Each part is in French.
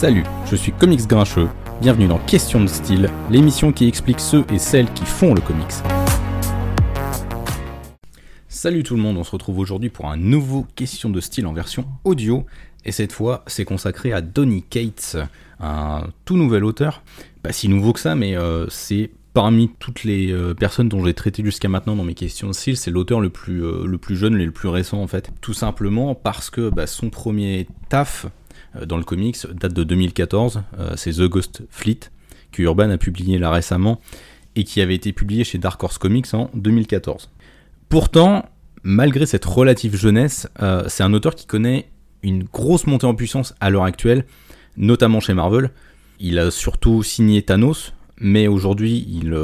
Salut, je suis Comics Grincheux, bienvenue dans Question de style, l'émission qui explique ceux et celles qui font le comics. Salut tout le monde, on se retrouve aujourd'hui pour un nouveau Question de style en version audio, et cette fois c'est consacré à Donny Cates, un tout nouvel auteur, pas si nouveau que ça, mais euh, c'est parmi toutes les euh, personnes dont j'ai traité jusqu'à maintenant dans mes questions de style, c'est l'auteur le plus euh, jeune et le plus récent en fait. Tout simplement parce que bah, son premier taf dans le comics date de 2014, euh, c'est The Ghost Fleet, que Urban a publié là récemment, et qui avait été publié chez Dark Horse Comics en 2014. Pourtant, malgré cette relative jeunesse, euh, c'est un auteur qui connaît une grosse montée en puissance à l'heure actuelle, notamment chez Marvel. Il a surtout signé Thanos, mais aujourd'hui il,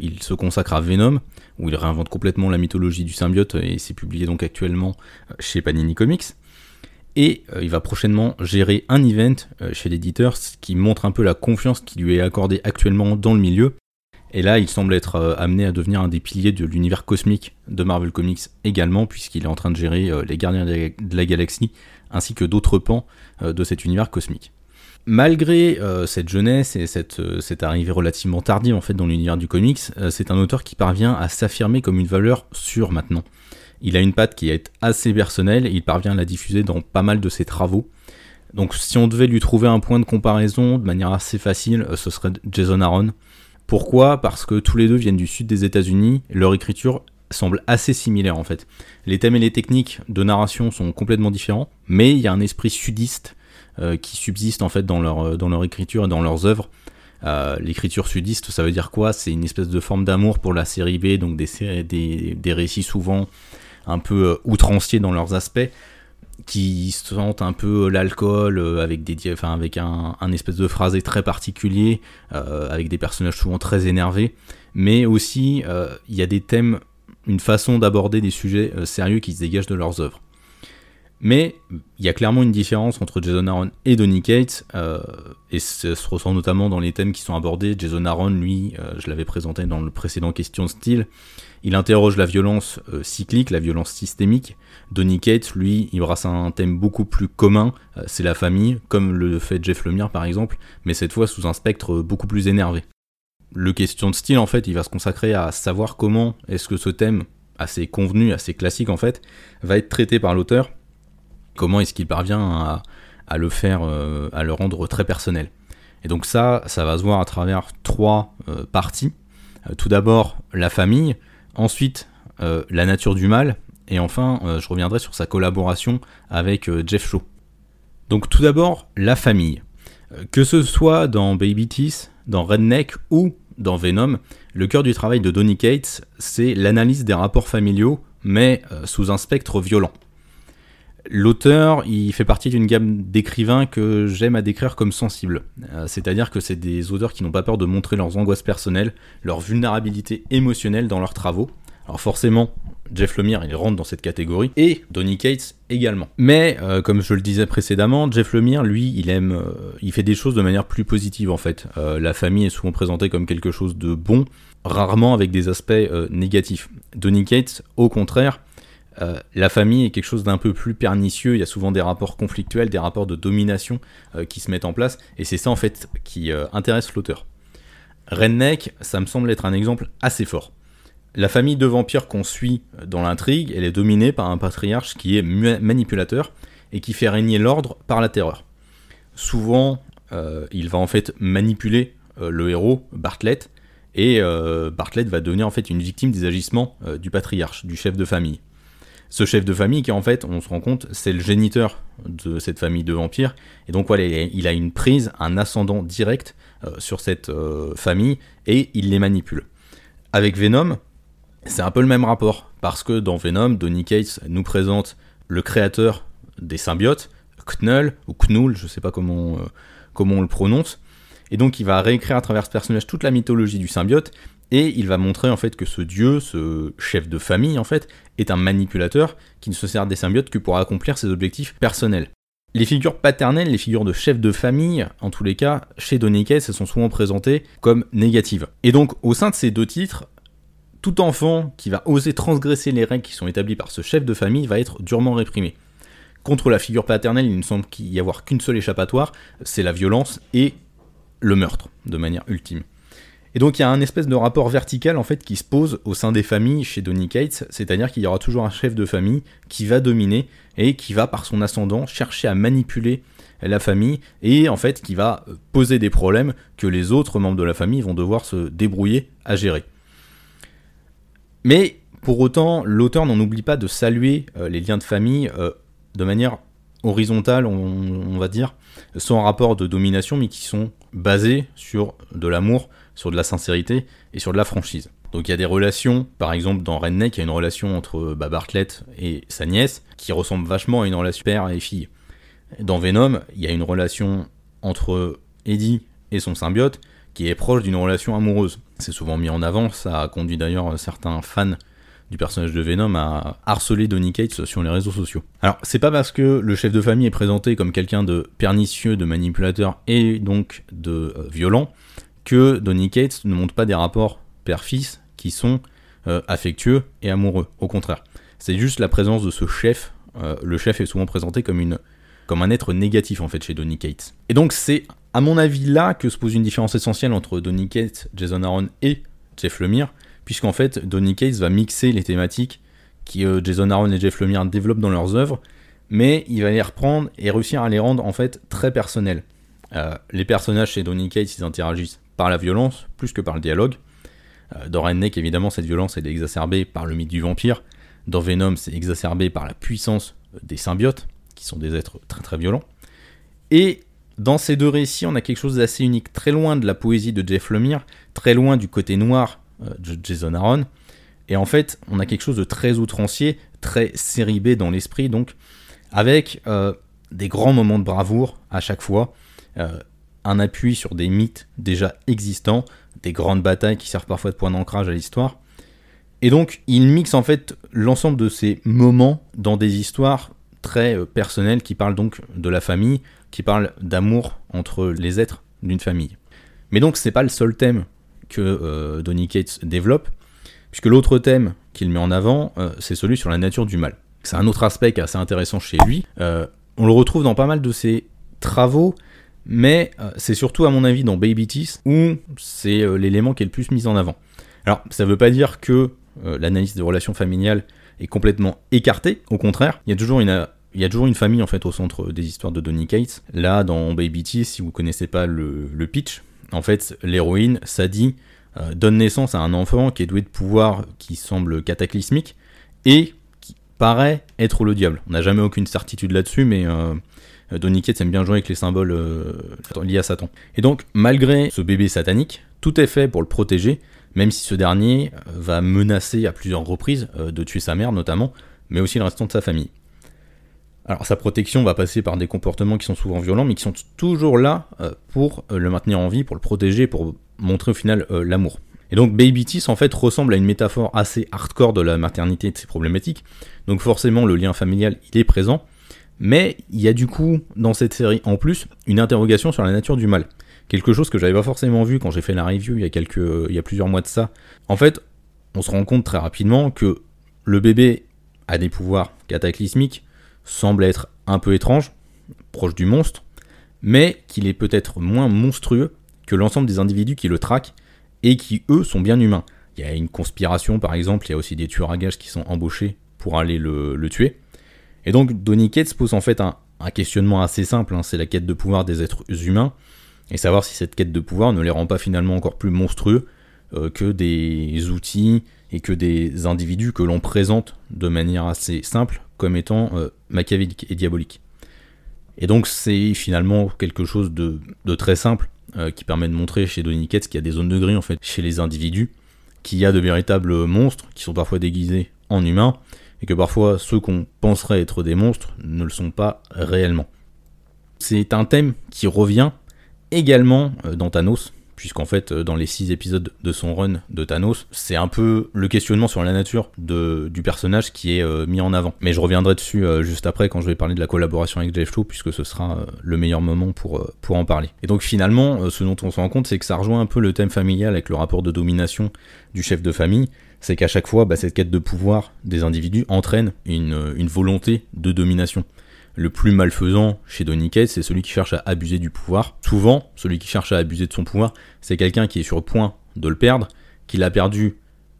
il, se consacre à Venom, où il réinvente complètement la mythologie du symbiote, et c'est publié donc actuellement chez Panini Comics. Et euh, il va prochainement gérer un event euh, chez l'éditeur, ce qui montre un peu la confiance qui lui est accordée actuellement dans le milieu. Et là, il semble être euh, amené à devenir un des piliers de l'univers cosmique de Marvel Comics également, puisqu'il est en train de gérer les Gardiens de la Galaxie, ainsi que d'autres pans de cet univers cosmique. Malgré cette jeunesse et cette, arrivée relativement tardive dans l'univers du comics, c'est un auteur qui parvient à s'affirmer comme une valeur sûre maintenant. Il a une patte qui est assez personnelle et il parvient à la diffuser dans pas mal de ses travaux. Donc si on devait lui trouver un point de comparaison de manière assez facile, euh, ce serait Jason Aaron. Pourquoi? Parce que tous les deux viennent du sud des États-Unis, leur écriture semble assez similaire en fait. Les thèmes et les techniques de narration sont complètement différents, mais il y a un esprit sudiste euh, qui subsiste en fait dans leur, euh, dans leur écriture et dans leurs œuvres. L'écriture sudiste, ça veut dire quoi? C'est une espèce de forme d'amour pour la série B, donc des, des, des récits souvent un peu euh, outranciers dans leurs aspects, qui sentent un peu l'alcool euh, avec des enfin avec un, espèce de phrasé très particulier euh, avec des personnages souvent très énervés mais aussi il y a des thèmes une façon d'aborder des sujets sérieux qui se dégagent de leurs œuvres mais il y a clairement une différence entre Jason Aaron et Donny Cates, et ça se ressent notamment dans les thèmes qui sont abordés. Jason Aaron, lui, je l'avais présenté dans le précédent question style, il interroge la violence euh, cyclique, la violence systémique. Donny Cates, lui, il brasse un thème beaucoup plus commun, euh, c'est la famille, comme le fait Jeff Lemire par exemple, mais cette fois sous un spectre beaucoup plus énervé. Le question de style, en fait, il va se consacrer à savoir comment est-ce que ce thème, assez convenu, assez classique en fait, va être traité par l'auteur, comment est-ce qu'il parvient à, le faire, euh, à le rendre très personnel. Et donc ça, ça va se voir à travers trois parties. tout d'abord, la famille, Ensuite, euh, la nature du mal. Et enfin, euh, je reviendrai sur sa collaboration avec euh, Jeff Shaw. Donc tout d'abord, la famille. Que ce soit dans Baby Teeth, dans Redneck ou dans Venom, le cœur du travail de Donny Cates, c'est l'analyse des rapports familiaux, mais sous un spectre violent. L'auteur, il fait partie d'une gamme d'écrivains que j'aime à décrire comme sensibles. C'est-à-dire que c'est des auteurs qui n'ont pas peur de montrer leurs angoisses personnelles, leur vulnérabilité émotionnelle dans leurs travaux. Alors forcément, Jeff Lemire, il rentre dans cette catégorie, et Donny Cates également. Mais, euh, comme je le disais précédemment, Jeff Lemire, lui, il aime, euh, il fait des choses de manière plus positive en fait. Euh, la famille est souvent présentée comme quelque chose de bon, rarement avec des aspects négatifs. Donny Cates, au contraire, euh, la famille est quelque chose d'un peu plus pernicieux, il y a souvent des rapports conflictuels, des rapports de domination euh, qui se mettent en place, et c'est ça en fait qui euh, intéresse l'auteur. Redneck, ça me semble être un exemple assez fort. La famille de vampires qu'on suit dans l'intrigue, elle est dominée par un patriarche qui est manipulateur et qui fait régner l'ordre par la terreur. Souvent, il va en fait manipuler le héros, Bartlett, et Bartlett va devenir en fait une victime des agissements du patriarche, du chef de famille ce chef de famille qui en fait, on se rend compte, c'est le géniteur de cette famille de vampires. Et donc voilà, il a une prise, un ascendant direct euh, sur cette euh, famille et il les manipule. Avec Venom, c'est un peu le même rapport, parce que dans Venom, Donny Cates nous présente le créateur des symbiotes, Knull, ou Knull, je sais pas comment, euh, comment on le prononce, et donc il va réécrire à travers ce personnage toute la mythologie du symbiote, et il va montrer en fait que ce dieu, ce chef de famille en fait, est un manipulateur qui ne se sert des symbiotes que pour accomplir ses objectifs personnels. Les figures paternelles, les figures de chef de famille, en tous les cas, chez Donny elles sont souvent présentées comme négatives. Et donc, au sein de ces deux titres, tout enfant qui va oser transgresser les règles qui sont établies par ce chef de famille va être durement réprimé. contre la figure paternelle, il ne semble qu'il y avoir qu'une seule échappatoire, c'est la violence et le meurtre, de manière ultime. Et donc il y a un espèce de rapport vertical en fait qui se pose au sein des familles chez Donny Cates, c'est-à-dire qu'il y aura toujours un chef de famille qui va dominer et qui va par son ascendant chercher à manipuler la famille et en fait qui va poser des problèmes que les autres membres de la famille vont devoir se débrouiller à gérer. Mais pour autant, l'auteur n'en oublie pas de saluer euh, les liens de famille euh, de manière horizontale, on, va dire, sans rapport de domination, mais qui sont basés sur de l'amour, sur de la sincérité et sur de la franchise. Donc il y a des relations, par exemple dans Redneck, il y a une relation entre bah, Bartlett et sa nièce, qui ressemble vachement à une relation père et fille. Dans Venom, il y a une relation entre Eddie et son symbiote, qui est proche d'une relation amoureuse. C'est souvent mis en avant, ça a conduit d'ailleurs certains fans du personnage de Venom à harceler Donny Cates sur les réseaux sociaux. Alors, c'est pas parce que le chef de famille est présenté comme quelqu'un de pernicieux, de manipulateur et donc de euh, violent que Donny Cates ne montre pas des rapports père-fils qui sont euh, affectueux et amoureux. Au contraire, c'est juste la présence de ce chef. Euh, le chef est souvent présenté comme un être négatif en fait chez Donny Cates. Et donc c'est à mon avis là que se pose une différence essentielle entre Donny Cates, Jason Aaron et Jeff Lemire, puisqu'en fait Donny Cates va mixer les thématiques qui euh, Jason Aaron et Jeff Lemire développent dans leurs œuvres, mais il va les reprendre et réussir à les rendre en fait très personnels. Euh, les personnages chez Donny Cates, ils interagissent par la violence plus que par le dialogue. Euh, dans Redneck, évidemment, cette violence est exacerbée par le mythe du vampire. Dans Venom, c'est exacerbé par la puissance des symbiotes, qui sont des êtres très très violents. Et dans ces deux récits, on a quelque chose d'assez unique, très loin de la poésie de Jeff Lemire, très loin du côté noir Jason Aaron. Et en fait, on a quelque chose de très outrancier, très série B dans l'esprit, donc avec euh, des grands moments de bravoure à chaque fois, euh, un appui sur des mythes déjà existants, des grandes batailles qui servent parfois de point d'ancrage à l'histoire. Et donc, il mixe en fait l'ensemble de ces moments dans des histoires très personnelles qui parlent donc de la famille, qui parlent d'amour entre les êtres d'une famille. Mais donc, c'est pas le seul thème que euh, Donny Cates développe, puisque l'autre thème qu'il met en avant, euh, c'est celui sur la nature du mal. C'est un autre aspect qui est assez intéressant chez lui. Euh, on le retrouve dans pas mal de ses travaux, mais c'est surtout à mon avis dans Baby Teeth où c'est l'élément qui est le plus mis en avant. Alors, ça ne veut pas dire que l'analyse des relations familiales est complètement écartée, au contraire, il y a toujours une il y a toujours une famille en fait au centre des histoires de Donny Cates. Là, dans Baby Teeth, si vous connaissez pas le pitch, en fait, l'héroïne, Sadie, euh, donne naissance à un enfant qui est doué de pouvoirs qui semblent cataclysmiques et qui paraît être le diable. On n'a jamais aucune certitude là-dessus, mais euh, Donny Cates aime bien jouer avec les symboles euh, liés à Satan. Et donc, malgré ce bébé satanique, tout est fait pour le protéger, même si ce dernier va menacer à plusieurs reprises de tuer sa mère notamment, mais aussi le restant de sa famille. Alors sa protection va passer par des comportements qui sont souvent violents, mais qui sont toujours là euh, pour euh, le maintenir en vie, pour le protéger, pour montrer au final euh, l'amour. Et donc Baby en fait ressemble à une métaphore assez hardcore de la maternité et de ses problématiques. Donc forcément le lien familial il est présent, mais il y a du coup dans cette série en plus une interrogation sur la nature du mal. Quelque chose que j'avais pas forcément vu quand j'ai fait la review il y a quelques, il y a plusieurs mois de ça. En fait, on se rend compte très rapidement que le bébé a des pouvoirs cataclysmiques, semble être un peu étrange, proche du monstre, mais qu'il est peut-être moins monstrueux que l'ensemble des individus qui le traquent et qui, eux, sont bien humains. Il y a une conspiration, par exemple, il y a aussi des tueurs à gages qui sont embauchés pour aller le, tuer. Et donc, Donny Cates pose en fait un, questionnement assez simple, hein. c'est la quête de pouvoir des êtres humains, et savoir si cette quête de pouvoir ne les rend pas finalement encore plus monstrueux euh, que des outils et que des individus que l'on présente de manière assez simple comme étant euh, machiavélique et diabolique. Et donc c'est finalement quelque chose de, très simple euh, qui permet de montrer chez Donny qu'il y a des zones de gris en fait chez les individus, qu'il y a de véritables monstres qui sont parfois déguisés en humains et que parfois ceux qu'on penserait être des monstres ne le sont pas réellement. C'est un thème qui revient également euh, dans Thanos, puisqu'en fait, euh, dans les six épisodes de son run de Thanos, c'est un peu le questionnement sur la nature de, du personnage qui est euh, mis en avant. Mais je reviendrai dessus euh, juste après quand je vais parler de la collaboration avec Jeff Shaw, puisque ce sera le meilleur moment pour, en parler. Et donc finalement, ce dont on se rend compte, c'est que ça rejoint un peu le thème familial avec le rapport de domination du chef de famille, c'est qu'à chaque fois, bah, cette quête de pouvoir des individus entraîne une volonté de domination. Le plus malfaisant chez Donny Cates, c'est celui qui cherche à abuser du pouvoir. Souvent, celui qui cherche à abuser de son pouvoir, c'est quelqu'un qui est sur le point de le perdre, qui l'a perdu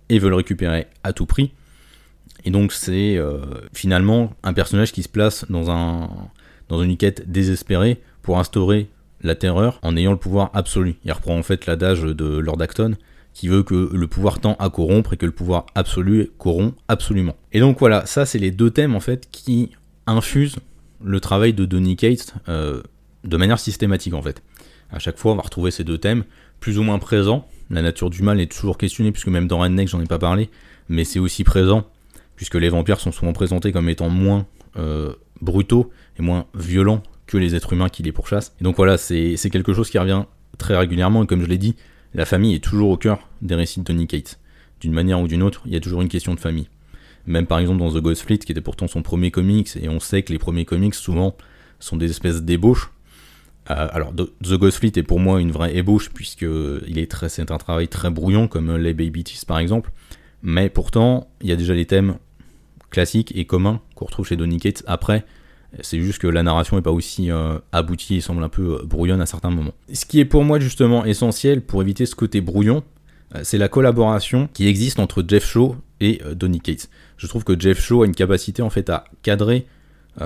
et veut le récupérer à tout prix. Et donc c'est euh, finalement un personnage qui se place dans, un, dans une quête désespérée pour instaurer la terreur en ayant le pouvoir absolu. Il reprend en fait l'adage de Lord Acton qui veut que le pouvoir tend à corrompre et que le pouvoir absolu corrompt absolument. Et donc voilà, ça c'est les deux thèmes en fait qui infusent le travail de Donny Cates euh, de manière systématique en fait. À chaque fois, on va retrouver ces deux thèmes plus ou moins présents. La nature du mal est toujours questionnée, puisque même dans Redneck, j'en ai pas parlé, mais c'est aussi présent, puisque les vampires sont souvent présentés comme étant moins euh, brutaux et moins violents que les êtres humains qui les pourchassent. Et donc voilà, c'est quelque chose qui revient très régulièrement, et comme je l'ai dit, la famille est toujours au cœur des récits de Tony Cates. D'une manière ou d'une autre, il y a toujours une question de famille. Même par exemple dans The Ghost Fleet, qui était pourtant son premier comics, et on sait que les premiers comics souvent sont des espèces d'ébauches. Euh, alors The Ghost Fleet est pour moi une vraie ébauche, puisque il est très, c'est un travail très brouillon, comme les Baby Teeth par exemple. Mais pourtant, il y a déjà les thèmes classiques et communs qu'on retrouve chez Donny Cates après. C'est juste que la narration n'est pas aussi euh, aboutie et semble un peu euh, brouillonne à certains moments. Ce qui est pour moi justement essentiel pour éviter ce côté brouillon, c'est la collaboration qui existe entre Jeff Shaw et Donny Cates. Je trouve que Jeff Shaw a une capacité en fait à cadrer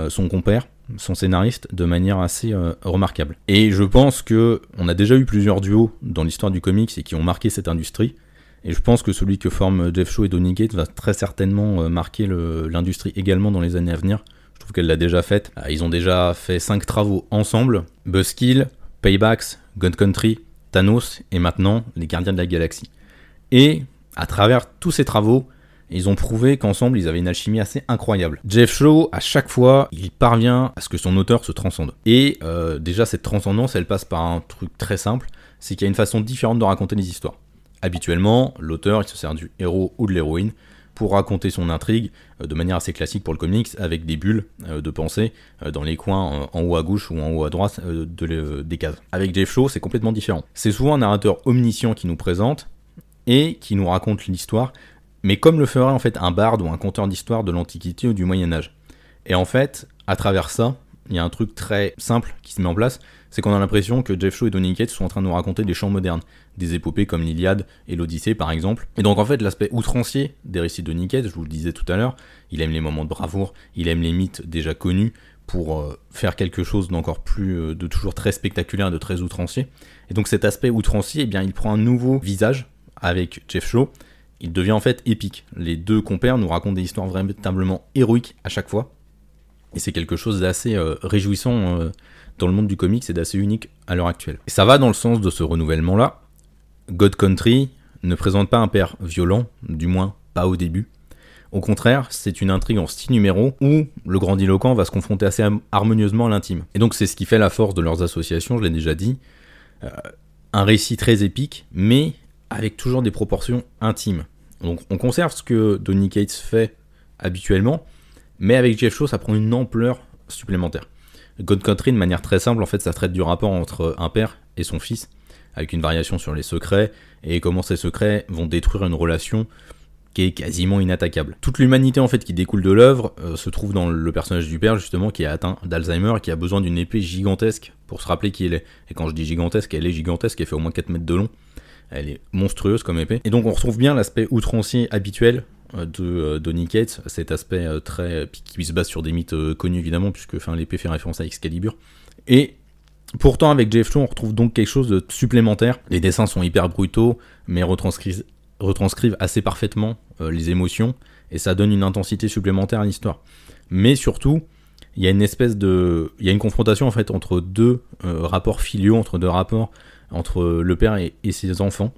son compère, son scénariste, de manière assez remarquable. Et je pense que on a déjà eu plusieurs duos dans l'histoire du comics et qui ont marqué cette industrie. Et je pense que celui que forment Jeff Shaw et Donny Gates va très certainement euh, marquer l'industrie également dans les années à venir. Je trouve qu'elle l'a déjà faite. Euh, ils ont déjà fait 5 travaux ensemble. Buzzkill, Paybacks, Gun Country, Thanos et maintenant les Gardiens de la Galaxie. Et à travers tous ces travaux, ils ont prouvé qu'ensemble ils avaient une alchimie assez incroyable. Jeff Shaw, à chaque fois, il parvient à ce que son auteur se transcende. Et euh, déjà cette transcendance, elle passe par un truc très simple, c'est qu'il y a une façon différente de raconter les histoires. Habituellement, l'auteur il se sert du héros ou de l'héroïne pour raconter son intrigue euh, de manière assez classique pour le comics, avec des bulles euh, de pensée dans les coins en haut à gauche ou en haut à droite de des cases. Avec Jeff Shaw, c'est complètement différent. C'est souvent un narrateur omniscient qui nous présente et qui nous raconte l'histoire, mais comme le ferait en fait un barde ou un conteur d'histoire de l'Antiquité ou du Moyen Âge. Et en fait, à travers ça, il y a un truc très simple qui se met en place, c'est qu'on a l'impression que Jeff Shaw et Donny sont en train de nous raconter des chants modernes, des épopées comme l'Iliade et l'Odyssée par exemple. Et donc en fait l'aspect outrancier des récits de Donny je vous le disais tout à l'heure, il aime les moments de bravoure, il aime les mythes déjà connus pour euh, faire quelque chose d'encore plus, euh, de toujours très spectaculaire, de très outrancier. Et donc cet aspect outrancier, eh bien il prend un nouveau visage avec Jeff Shaw, il devient en fait épique. Les deux compères nous racontent des histoires véritablement héroïques à chaque fois. Et c'est quelque chose d'assez euh, réjouissant euh, dans le monde du comics et d'assez unique à l'heure actuelle. Et ça va dans le sens de ce renouvellement-là. God Country ne présente pas un père violent, du moins pas au début. Au contraire, c'est une intrigue en style numéro où le grandiloquent va se confronter assez harmonieusement à l'intime. Et donc c'est ce qui fait la force de leurs associations, je l'ai déjà dit. Euh, un récit très épique, mais avec toujours des proportions intimes. Donc on conserve ce que Donny Cates fait habituellement, mais avec Jeff Shaw, ça prend une ampleur supplémentaire. God Country, de manière très simple, en fait, ça traite du rapport entre un père et son fils, avec une variation sur les secrets, et comment ces secrets vont détruire une relation qui est quasiment inattaquable. Toute l'humanité en fait qui découle de l'œuvre euh, se trouve dans le personnage du père justement qui est atteint d'Alzheimer et qui a besoin d'une épée gigantesque pour se rappeler qui elle est. Et quand je dis gigantesque, elle est gigantesque, elle fait au moins 4 mètres de long. Elle est monstrueuse comme épée. Et donc on retrouve bien l'aspect outrancier habituel euh, de euh, Donny Cates, cet aspect euh, très qui se base sur des mythes connus évidemment, puisque enfin, l'épée fait référence à Excalibur. Et pourtant avec Jeff Shaw, on retrouve donc quelque chose de supplémentaire. Les dessins sont hyper brutaux, mais retranscrivent, retranscrivent assez parfaitement les émotions, et ça donne une intensité supplémentaire à l'histoire. Mais surtout, il y a une espèce de, il y a une confrontation en fait entre deux rapports filiaux, entre deux rapports entre le père et ses enfants,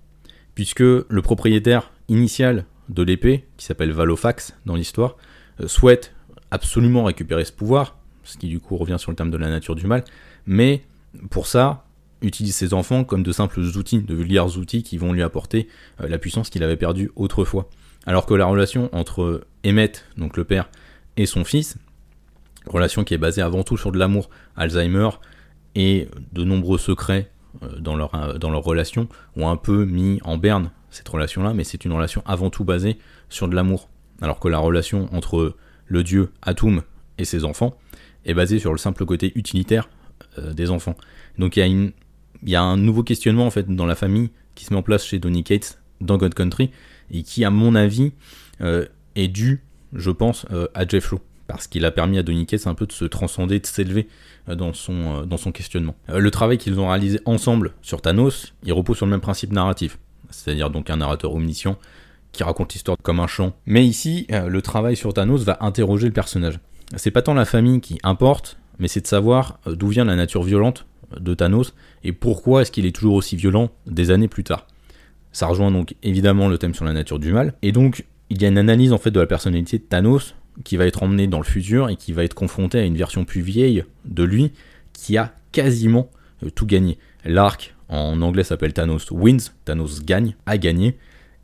puisque le propriétaire initial de l'épée, qui s'appelle Valofax dans l'histoire, euh, souhaite absolument récupérer ce pouvoir, ce qui du coup revient sur le terme de la nature du mal, mais pour ça, utilise ses enfants comme de simples outils, de vulgaires outils qui vont lui apporter euh, la puissance qu'il avait perdue autrefois. Alors que la relation entre Emmett, donc le père, et son fils, relation qui est basée avant tout sur de l'amour, Alzheimer et de nombreux secrets dans leur, dans leur relation, ont un peu mis en berne cette relation-là, mais c'est une relation avant tout basée sur de l'amour. Alors que la relation entre le dieu Atum et ses enfants, est basé sur le simple côté utilitaire des enfants. Donc il y, a y a un nouveau questionnement en fait dans la famille qui se met en place chez Donny Cates dans God Country et qui, à mon avis, est dû, je pense, à Jeff Shaw parce qu'il a permis à Cates un peu de se transcender, de s'élever dans son, dans son questionnement. Le travail qu'ils ont réalisé ensemble sur Thanos, il repose sur le même principe narratif, c'est-à-dire donc un narrateur omniscient qui raconte l'histoire comme un chant. Mais ici, euh, le travail sur Thanos va interroger le personnage. C'est pas tant la famille qui importe, mais c'est de savoir euh, d'où vient la nature violente de Thanos et pourquoi est-ce qu'il est toujours aussi violent des années plus tard. Ça rejoint donc évidemment le thème sur la nature du mal, et donc il y a une analyse en fait de la personnalité de Thanos qui va être emmenée dans le futur et qui va être confrontée à une version plus vieille de lui qui a quasiment euh, tout gagné. L'arc en anglais s'appelle Thanos Wins, Thanos gagne, a gagné,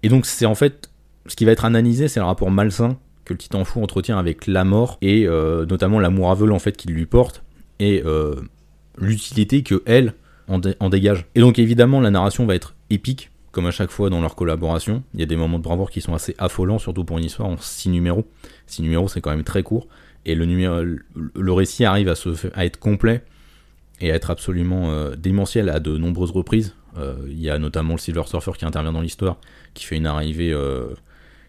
et donc c'est en fait ce qui va être analysé, c'est le rapport malsain que le titan fou entretient avec la mort et euh, notamment l'amour aveugle en fait qu'il lui porte et euh, l'utilité que elle en, dégage. Et donc évidemment la narration va être épique comme à chaque fois dans leur collaboration. Il y a des moments de bravoure qui sont assez affolants, surtout pour une histoire en 6 numéros. 6 numéros c'est quand même très court et le, récit arrive à être complet et à être absolument euh, démentiel à de nombreuses reprises. Euh, il y a notamment le Silver Surfer qui intervient dans l'histoire, qui fait une arrivée euh,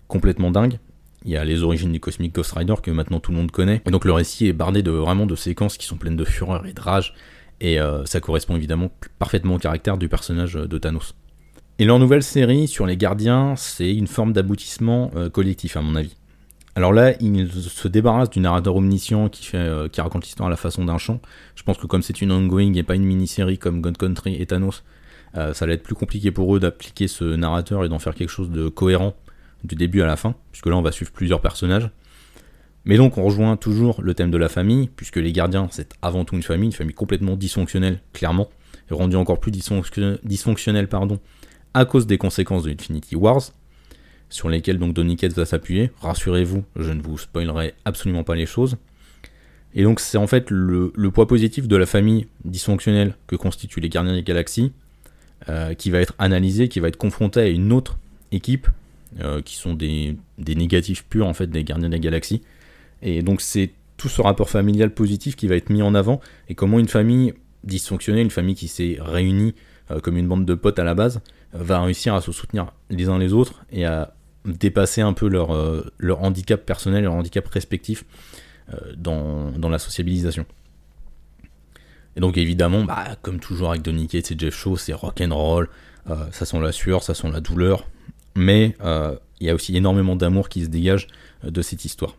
complètement dingue. Il y a les origines du Cosmic Ghost Rider que maintenant tout le monde connaît. Et donc le récit est bardé de vraiment de séquences qui sont pleines de fureur et de rage. Et ça correspond évidemment parfaitement au caractère du personnage de Thanos. Et leur nouvelle série sur les gardiens, c'est une forme d'aboutissement collectif à mon avis. Alors là, il se débarrasse du narrateur omniscient euh, qui raconte l'histoire à la façon d'un chant. Je pense que comme c'est une ongoing et pas une mini-série comme God Country et Thanos, euh, ça va être plus compliqué pour eux d'appliquer ce narrateur et d'en faire quelque chose de cohérent du début à la fin, puisque là on va suivre plusieurs personnages. Mais donc on rejoint toujours le thème de la famille, puisque les gardiens c'est avant tout une famille, une famille complètement dysfonctionnelle, clairement, et rendue encore plus dysfonctionnelle pardon, à cause des conséquences de Infinity Wars sur lesquels donc Donny va s'appuyer. Rassurez-vous, je ne vous spoilerai absolument pas les choses. Et donc c'est en fait le, poids positif de la famille dysfonctionnelle que constituent les Gardiens des Galaxies, euh, qui va être analysé, qui va être confronté à une autre équipe, euh, qui sont des, négatifs purs en fait des Gardiens des Galaxies. Et donc c'est tout ce rapport familial positif qui va être mis en avant, et comment une famille dysfonctionnelle, une famille qui s'est réunie euh, comme une bande de potes à la base, va réussir à se soutenir les uns les autres et à dépasser un peu leur, euh, leur handicap personnel, leur handicap respectif euh, dans, dans, la sociabilisation. Et donc évidemment, bah, comme toujours avec Donny Cates et Jeff Shaw, c'est rock'n'roll, euh, ça sent la sueur, ça sent la douleur, mais il y a aussi énormément d'amour qui se dégage de cette histoire.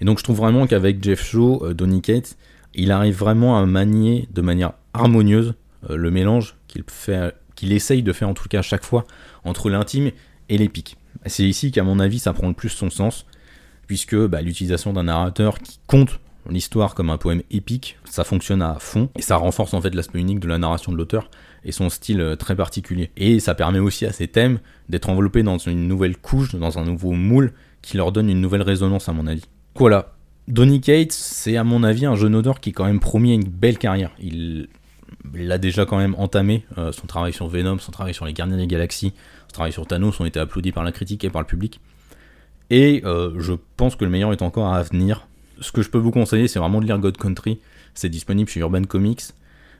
Et donc je trouve vraiment qu'avec Jeff Shaw, Donny Cates, il arrive vraiment à manier de manière harmonieuse le mélange qu'il fait qu'il essaye de faire en tout cas à chaque fois entre l'intime et l'épique. C'est ici qu'à mon avis ça prend le plus son sens, puisque bah, l'utilisation d'un narrateur qui compte l'histoire comme un poème épique, ça fonctionne à fond, et ça renforce en fait l'aspect unique de la narration de l'auteur et son style euh, très particulier. Et ça permet aussi à ces thèmes d'être enveloppés dans une nouvelle couche, dans un nouveau moule, qui leur donne une nouvelle résonance à mon avis. Voilà. Donny Cates, c'est à mon avis un jeune auteur qui quand même promis une belle carrière. Il l'a déjà quand même entamé, euh, son travail sur Venom, son travail sur les Gardiens des Galaxies, travail sur Thanos ont été applaudis par la critique et par le public. Et euh, je pense que le meilleur est encore à venir. Ce que je peux vous conseiller, c'est vraiment de lire God Country. C'est disponible chez Urban Comics.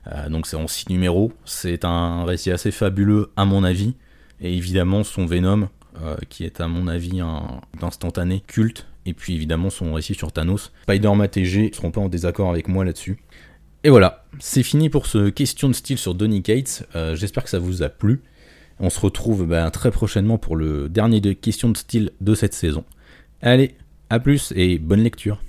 Euh, donc c'est en 6 numéros. C'est un récit assez fabuleux à mon avis. Et évidemment son Venom, qui est à mon avis un instantané culte. Et puis évidemment son récit sur Thanos. Spider-Man et G ne seront pas en désaccord avec moi là-dessus. Et voilà, c'est fini pour ce question de style sur Donny Cates. J'espère que ça vous a plu. On se retrouve ben, très prochainement pour le dernier de questions de style de cette saison. Allez, à plus et bonne lecture.